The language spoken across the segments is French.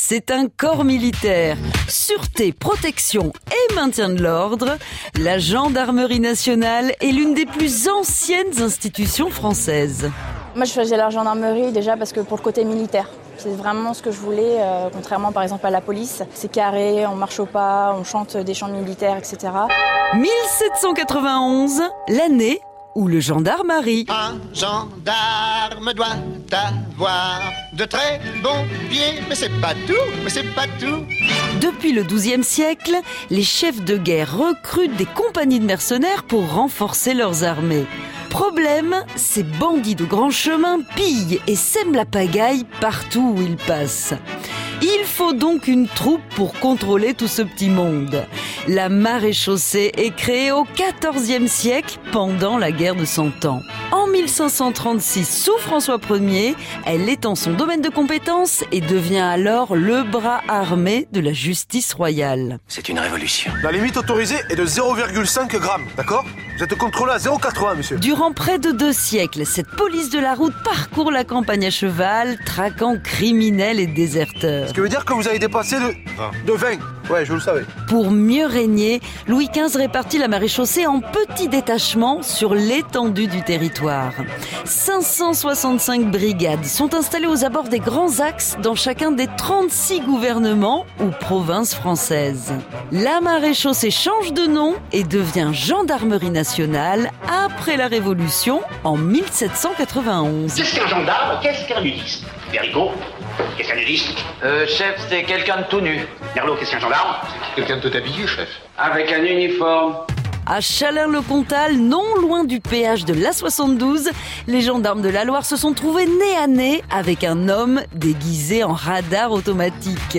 c'est un corps militaire. Sûreté, protection et maintien de l'ordre, la gendarmerie nationale est l'une des plus anciennes institutions françaises. Moi, je choisis la gendarmerie déjà parce que pour le côté militaire. C'est vraiment ce que je voulais, euh, contrairement par exemple à la police. C'est carré, on marche au pas, on chante des chants militaires, etc. 1791, l'année où le gendarme arrive. Un gendarme doit avoir de très bons pieds, mais c'est pas tout, mais c'est pas tout. Depuis le XIIe siècle, les chefs de guerre recrutent des compagnies de mercenaires pour renforcer leurs armées. Problème, ces bandits de grand chemin pillent et sèment la pagaille partout où ils passent. Il faut donc une troupe pour contrôler tout ce petit monde. La maréchaussée est créée au XIVe siècle pendant la guerre de Cent Ans. En 1536, sous François Ier, elle étend son domaine de compétence et devient alors le bras armé de la justice royale. C'est une révolution. La limite autorisée est de 0,5 grammes, d'accord? Vous êtes contrôlé à 0,80, monsieur. Durant près de deux siècles, cette police de la route parcourt la campagne à cheval, traquant criminels et déserteurs. Ce qui veut dire que vous avez dépassé de, de 20. Ouais, je le savais. Pour mieux régner, Louis XV répartit la maréchaussée en petits détachements sur l'étendue du territoire. 565 brigades sont installées aux abords des grands axes dans chacun des 36 gouvernements ou provinces françaises. La maréchaussée change de nom et devient gendarmerie nationale après la Révolution en 1791. Qu'est-ce qu'un gendarme Qu'est-ce qu'un Verico Qu'est-ce qu'un nudiste Euh, chef, c'est quelqu'un de tout nu. Merlot, qu'est-ce qu'un gendarme Quelqu'un de tout habillé, chef. Avec un uniforme. À Chalin-le-Comtal, non loin du péage de l'A72, les gendarmes de la Loire se sont trouvés nez à nez avec un homme déguisé en radar automatique.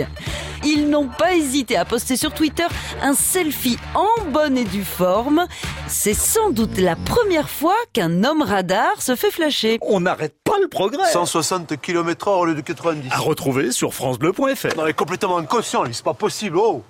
Ils n'ont pas hésité à poster sur Twitter un selfie en bonne et due forme. C'est sans doute la première fois qu'un homme radar se fait flasher. On n'arrête pas le progrès. 160 km/h au lieu de 90. À retrouver sur francebleu.fr. Non, mais complètement inconscient, lui, c'est pas possible, oh